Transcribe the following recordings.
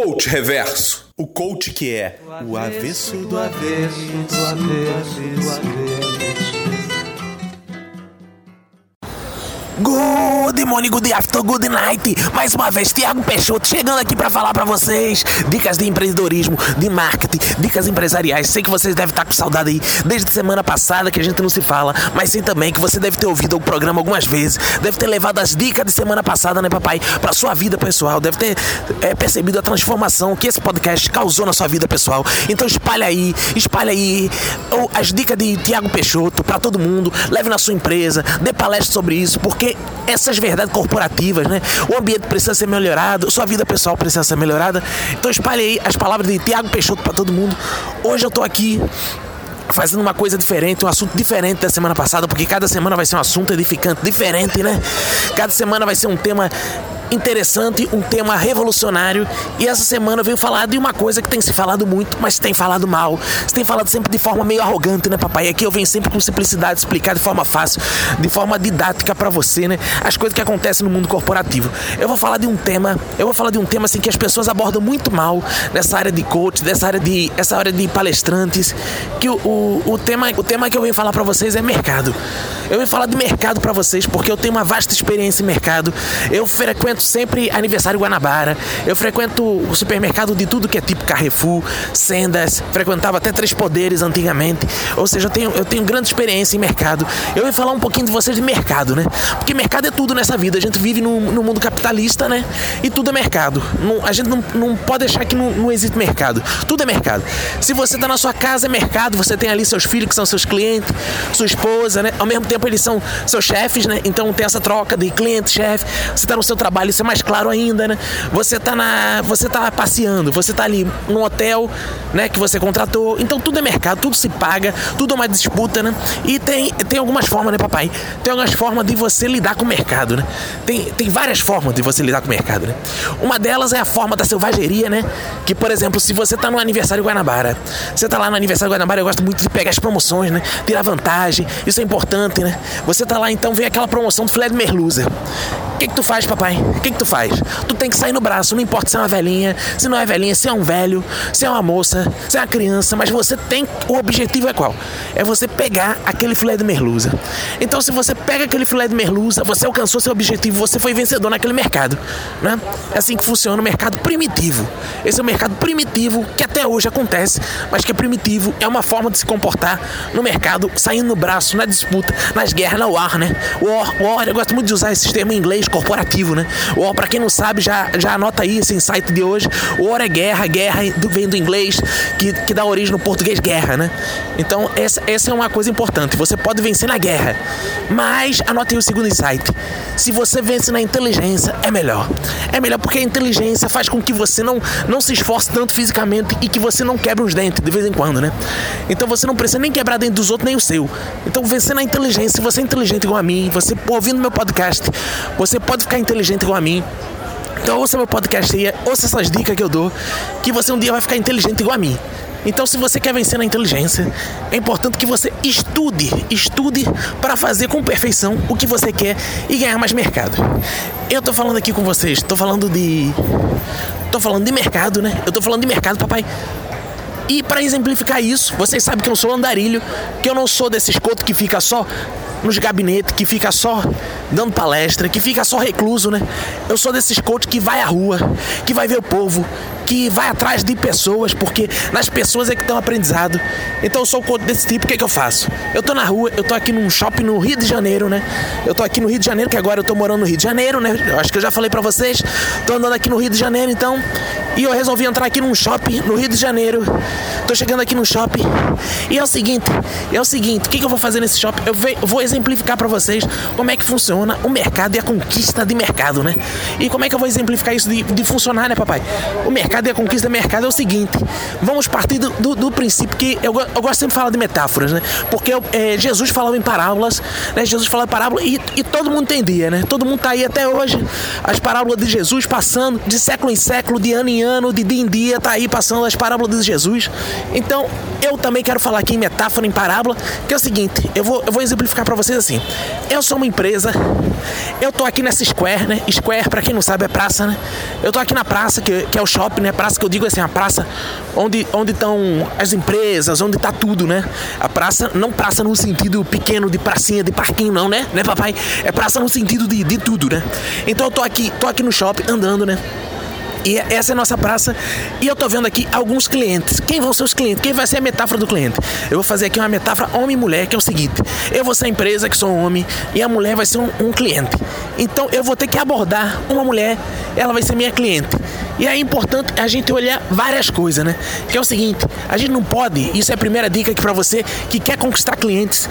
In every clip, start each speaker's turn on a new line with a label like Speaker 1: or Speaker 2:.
Speaker 1: Coach Reverso. O coach que é o avesso do avesso do avesso do avesso.
Speaker 2: Good morning, good afternoon, good night. Mais uma vez, Thiago Peixoto chegando aqui para falar para vocês dicas de empreendedorismo, de marketing, dicas empresariais. Sei que vocês devem estar com saudade aí desde semana passada que a gente não se fala, mas sei também que você deve ter ouvido o programa algumas vezes, deve ter levado as dicas de semana passada, né, papai, para sua vida pessoal, deve ter é, percebido a transformação que esse podcast causou na sua vida pessoal. Então espalha aí, espalha aí as dicas de Thiago Peixoto para todo mundo, leve na sua empresa, dê palestra sobre isso, porque porque essas verdades corporativas, né? O ambiente precisa ser melhorado, sua vida pessoal precisa ser melhorada. Então espalhe aí as palavras de Tiago Peixoto para todo mundo. Hoje eu tô aqui fazendo uma coisa diferente, um assunto diferente da semana passada, porque cada semana vai ser um assunto edificante diferente, né? Cada semana vai ser um tema interessante, um tema revolucionário. E essa semana eu venho falar de uma coisa que tem se falado muito, mas tem falado mal. Se tem falado sempre de forma meio arrogante, né, papai? E aqui eu venho sempre com simplicidade explicar de forma fácil, de forma didática para você, né? As coisas que acontecem no mundo corporativo. Eu vou falar de um tema, eu vou falar de um tema assim que as pessoas abordam muito mal nessa área de coach, dessa área de essa área de palestrantes, que o, o, o tema, o tema que eu venho falar para vocês é mercado. Eu venho falar de mercado para vocês porque eu tenho uma vasta experiência em mercado. Eu frequento sempre aniversário Guanabara, eu frequento o supermercado de tudo que é tipo Carrefour, Sendas, frequentava até Três Poderes antigamente. Ou seja, eu tenho, eu tenho grande experiência em mercado. Eu vou falar um pouquinho de vocês de mercado, né? Porque mercado é tudo nessa vida. A gente vive no, no mundo capitalista, né? E tudo é mercado. Não, a gente não, não pode achar que não, não existe mercado. Tudo é mercado. Se você está na sua casa, é mercado. Você tem ali seus filhos que são seus clientes, sua esposa, né? Ao mesmo tempo, eles são seus chefes, né? Então tem essa troca de cliente-chefe. Você está no seu trabalho isso é mais claro ainda, né? Você tá na, você tá passeando, você tá ali num hotel, né, que você contratou. Então tudo é mercado, tudo se paga, tudo é uma disputa, né? E tem, tem algumas formas, né, papai? Tem algumas formas de você lidar com o mercado, né? Tem, tem várias formas de você lidar com o mercado, né? Uma delas é a forma da selvageria, né? Que, por exemplo, se você tá no aniversário Guanabara, você tá lá no aniversário Guanabara, eu gosto muito de pegar as promoções, né? Tirar vantagem, isso é importante, né? Você tá lá, então vem aquela promoção do filé de merluza. O que, que tu faz, papai? O que, que tu faz? Tu tem que sair no braço, não importa se é uma velhinha, se não é velhinha, se é um velho, se é uma moça, se é uma criança, mas você tem. O objetivo é qual? É você pegar aquele filé de merluza. Então, se você pega aquele filé de merluza, você alcançou seu objetivo, você foi vencedor naquele mercado. Né? É assim que funciona o mercado primitivo. Esse é o mercado primitivo que até hoje acontece, mas que é primitivo, é uma forma de se comportar no mercado, saindo no braço, na disputa, nas guerras, na war, né? War, war, eu gosto muito de usar esse termo em inglês corporativo, né? O para quem não sabe, já, já anota aí esse insight de hoje. War é guerra, guerra vem do inglês, que, que dá origem no português guerra, né? Então, essa, essa é uma coisa importante. Você pode vencer na guerra, mas anote aí o segundo insight. Se você vence na inteligência, é melhor. É melhor porque a inteligência faz com que você não, não se esforce tanto fisicamente e que você não quebre os dentes de vez em quando, né? Então você não precisa nem quebrar dentro dos outros, nem o seu. Então, vencer na inteligência, se você é inteligente igual a mim, você ouvindo meu podcast, você pode ficar inteligente igual a mim. Então ouça meu podcast aí, ouça essas dicas que eu dou, que você um dia vai ficar inteligente igual a mim. Então, se você quer vencer na inteligência, é importante que você estude, estude para fazer com perfeição o que você quer e ganhar mais mercado. Eu tô falando aqui com vocês, tô falando de tô falando de mercado, né? Eu tô falando de mercado, papai. E para exemplificar isso, vocês sabem que eu não sou andarilho, que eu não sou desse escoto que fica só nos gabinetes, que fica só dando palestra, que fica só recluso, né? Eu sou desses coach que vai à rua, que vai ver o povo, que vai atrás de pessoas, porque nas pessoas é que tem um aprendizado. Então eu sou coach desse tipo, o que, é que eu faço? Eu tô na rua, eu tô aqui num shopping no Rio de Janeiro, né? Eu tô aqui no Rio de Janeiro, que agora eu tô morando no Rio de Janeiro, né? Eu acho que eu já falei para vocês. Tô andando aqui no Rio de Janeiro, então. E eu resolvi entrar aqui num shopping no Rio de Janeiro. Tô chegando aqui no shopping. E é o seguinte, é o seguinte, o que, que eu vou fazer nesse shopping? Eu, vou exemplificar para vocês como é que funciona o mercado e a conquista de mercado, né? E como é que eu vou exemplificar isso de, de funcionar, né, papai? O mercado e a conquista de mercado é o seguinte: vamos partir do, do, do princípio que eu, eu gosto sempre de falar de metáforas, né? Porque eu, é, Jesus falava em parábolas, né? Jesus falava em parábolas e, e todo mundo entendia, né? Todo mundo tá aí até hoje, as parábolas de Jesus passando de século em século, de ano em ano, de dia em dia, tá aí passando as parábolas de Jesus. Então, eu também quero falar aqui em metáfora, em parábola, que é o seguinte, eu vou, eu vou exemplificar para vocês assim. Eu sou uma empresa, eu tô aqui nessa Square, né? Square, para quem não sabe, é praça, né? Eu tô aqui na praça, que, que é o shopping, né? Praça que eu digo assim, a praça onde estão as empresas, onde tá tudo, né? A praça, não praça no sentido pequeno de pracinha, de parquinho, não, né? Né, papai? É praça no sentido de, de tudo, né? Então eu tô aqui, tô aqui no shopping andando, né? E essa é a nossa praça. E eu tô vendo aqui alguns clientes. Quem vão ser os clientes? Quem vai ser a metáfora do cliente? Eu vou fazer aqui uma metáfora homem e mulher, que é o seguinte: eu vou ser a empresa, que sou um homem, e a mulher vai ser um, um cliente. Então eu vou ter que abordar uma mulher, ela vai ser minha cliente. E é importante a gente olhar várias coisas, né? Que é o seguinte: a gente não pode, isso é a primeira dica aqui para você que quer conquistar clientes.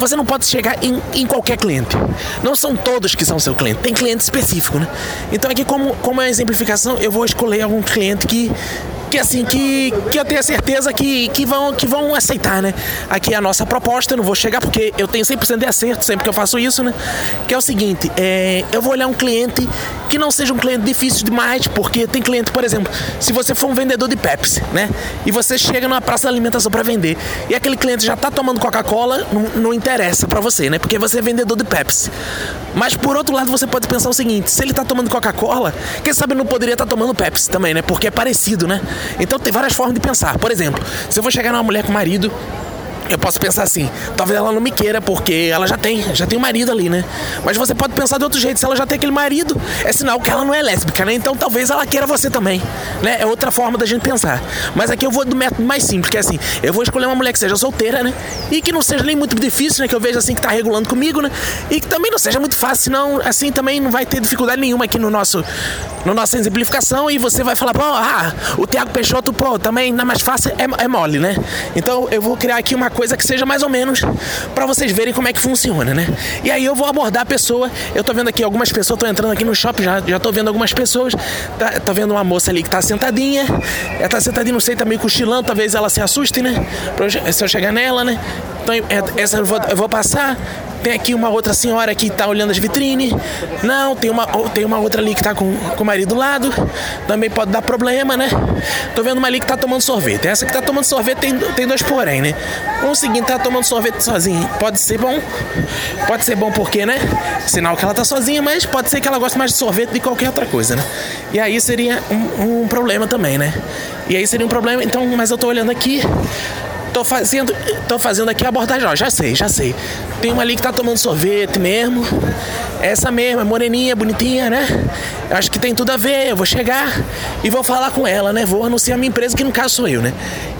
Speaker 2: Você não pode chegar em, em, qualquer cliente. Não são todos que são seu cliente. Tem cliente específico, né? Então aqui como, como é exemplificação, eu vou escolher algum cliente que que assim que, que eu tenho certeza que, que, vão, que vão aceitar, né? Aqui é a nossa proposta, não vou chegar porque eu tenho 100% de acerto sempre que eu faço isso, né? Que é o seguinte, é, eu vou olhar um cliente que não seja um cliente difícil demais, porque tem cliente, por exemplo, se você for um vendedor de Pepsi, né? E você chega numa praça de alimentação para vender e aquele cliente já tá tomando Coca-Cola, não, não interessa para você, né? Porque você é vendedor de Pepsi. Mas por outro lado, você pode pensar o seguinte: se ele tá tomando Coca-Cola, quem sabe não poderia estar tá tomando Pepsi também, né? Porque é parecido, né? Então tem várias formas de pensar. Por exemplo, se eu vou chegar numa mulher com marido eu posso pensar assim, talvez ela não me queira porque ela já tem, já tem um marido ali, né? Mas você pode pensar de outro jeito, se ela já tem aquele marido, é sinal que ela não é lésbica, né? Então talvez ela queira você também, né? É outra forma da gente pensar. Mas aqui eu vou do método mais simples, que é assim, eu vou escolher uma mulher que seja solteira, né? E que não seja nem muito difícil, né? Que eu veja assim que tá regulando comigo, né? E que também não seja muito fácil, senão assim também não vai ter dificuldade nenhuma aqui no nosso no nossa exemplificação e você vai falar, pô, ah, o Tiago Peixoto, pô, também na mais fácil é, é mole, né? Então eu vou criar aqui uma coisa que seja mais ou menos para vocês verem como é que funciona, né? E aí eu vou abordar a pessoa. Eu tô vendo aqui algumas pessoas, tô entrando aqui no shopping, já, já tô vendo algumas pessoas. Tá, tô vendo uma moça ali que tá sentadinha. Ela tá sentadinha, não sei, tá meio cochilando, talvez ela se assuste, né? Eu, se eu chegar nela, né? Então é, essa eu vou, eu vou passar. Tem aqui uma outra senhora que tá olhando as vitrines. Não, tem uma, tem uma outra ali que tá com, com o marido do lado. Também pode dar problema, né? Tô vendo uma ali que tá tomando sorvete. Essa que tá tomando sorvete tem, tem dois porém, né? O seguinte, tá tomando sorvete sozinha. Pode ser bom. Pode ser bom porque, né? Sinal que ela tá sozinha, mas pode ser que ela goste mais de sorvete que qualquer outra coisa, né? E aí seria um, um problema também, né? E aí seria um problema. Então, mas eu tô olhando aqui. Tô fazendo, tô fazendo aqui a abordagem, ó, já sei, já sei. Tem uma ali que tá tomando sorvete mesmo. Essa mesma, moreninha, bonitinha, né? Acho que tem tudo a ver. Eu vou chegar e vou falar com ela, né? Vou anunciar minha empresa, que no caso sou eu, né?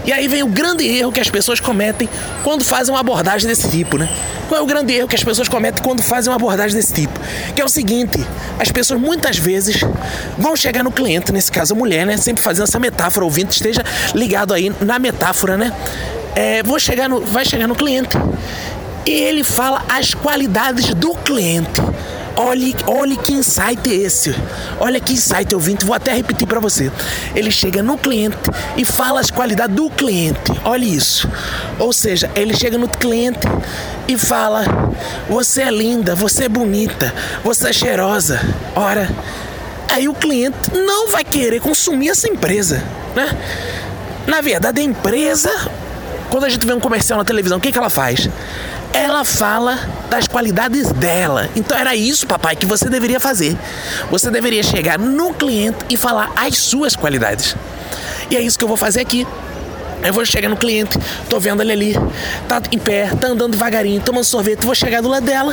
Speaker 2: E aí vem o grande erro que as pessoas cometem quando fazem uma abordagem desse tipo, né? Qual é o grande erro que as pessoas cometem quando fazem uma abordagem desse tipo? Que é o seguinte: as pessoas muitas vezes vão chegar no cliente, nesse caso a mulher, né? Sempre fazendo essa metáfora, ouvinte esteja ligado aí na metáfora, né? É, vou chegar no, vai chegar no cliente e ele fala as qualidades do cliente. Olhe, olhe que insight é esse. Olha que insight, ouvinte. Vou até repetir para você. Ele chega no cliente e fala as qualidades do cliente. Olha isso. Ou seja, ele chega no cliente e fala: Você é linda, você é bonita, você é cheirosa. Ora, aí o cliente não vai querer consumir essa empresa, né? Na verdade, a empresa quando a gente vê um comercial na televisão, o que, que ela faz? Ela fala das qualidades dela. Então era isso, papai, que você deveria fazer. Você deveria chegar no cliente e falar as suas qualidades. E é isso que eu vou fazer aqui. Eu vou chegar no cliente, tô vendo ele ali, tá em pé, tá andando devagarinho, tomando sorvete, vou chegar do lado dela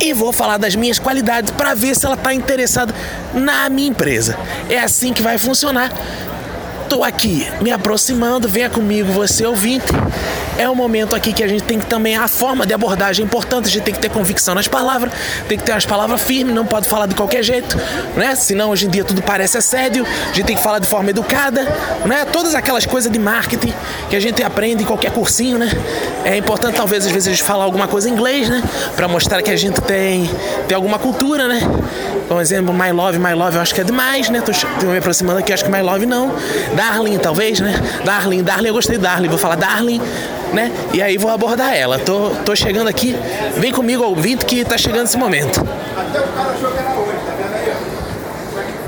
Speaker 2: e vou falar das minhas qualidades para ver se ela tá interessada na minha empresa. É assim que vai funcionar. Tô aqui me aproximando, venha comigo, você ouvinte. É um momento aqui que a gente tem que também a forma de abordagem é importante, a gente tem que ter convicção nas palavras, tem que ter as palavras firmes, não pode falar de qualquer jeito, né? Senão hoje em dia tudo parece assédio, a gente tem que falar de forma educada, né? Todas aquelas coisas de marketing que a gente aprende em qualquer cursinho, né? É importante talvez às vezes a gente falar alguma coisa em inglês, né? Para mostrar que a gente tem tem alguma cultura, né? Por exemplo, My Love, My Love, eu acho que é demais, né? Tô, tô me aproximando aqui, acho que My Love não. Darling, talvez, né? Darling, Darling, eu gostei de Darling, vou falar Darling, né? E aí vou abordar ela. Tô, tô chegando aqui, vem comigo, ouvinte, que tá chegando esse momento.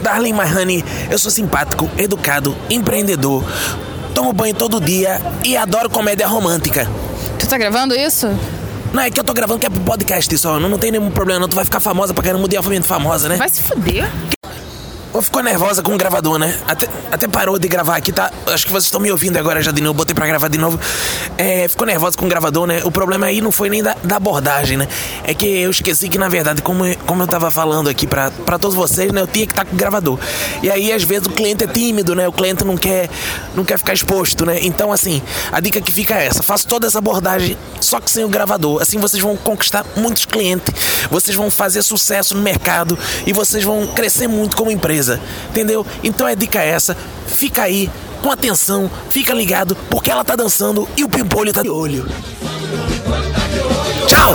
Speaker 2: Darling My Honey, eu sou simpático, educado, empreendedor, tomo banho todo dia e adoro comédia romântica.
Speaker 3: Tu tá gravando isso?
Speaker 2: Não, é que eu tô gravando que é pro podcast só, não, não tem nenhum problema não, tu vai ficar famosa pra caramba, mundialmente famosa, né?
Speaker 3: Vai se fuder.
Speaker 2: Ou ficou nervosa com o gravador, né? Até, até parou de gravar aqui, tá? Acho que vocês estão me ouvindo agora já de novo, botei pra gravar de novo. É, ficou nervosa com o gravador, né? O problema aí não foi nem da, da abordagem, né? É que eu esqueci que, na verdade, como, como eu tava falando aqui pra, pra todos vocês, né? Eu tinha que estar tá com o gravador. E aí, às vezes, o cliente é tímido, né? O cliente não quer, não quer ficar exposto, né? Então, assim, a dica que fica é essa: faça toda essa abordagem, só que sem o gravador. Assim vocês vão conquistar muitos clientes, vocês vão fazer sucesso no mercado e vocês vão crescer muito como empresa. Entendeu? Então a dica é essa. Fica aí, com atenção, fica ligado, porque ela tá dançando e o pimpolho tá de olho. Tchau!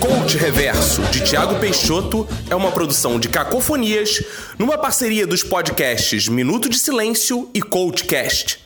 Speaker 1: Coach Reverso, de Tiago Peixoto, é uma produção de Cacofonias, numa parceria dos podcasts Minuto de Silêncio e Coachcast.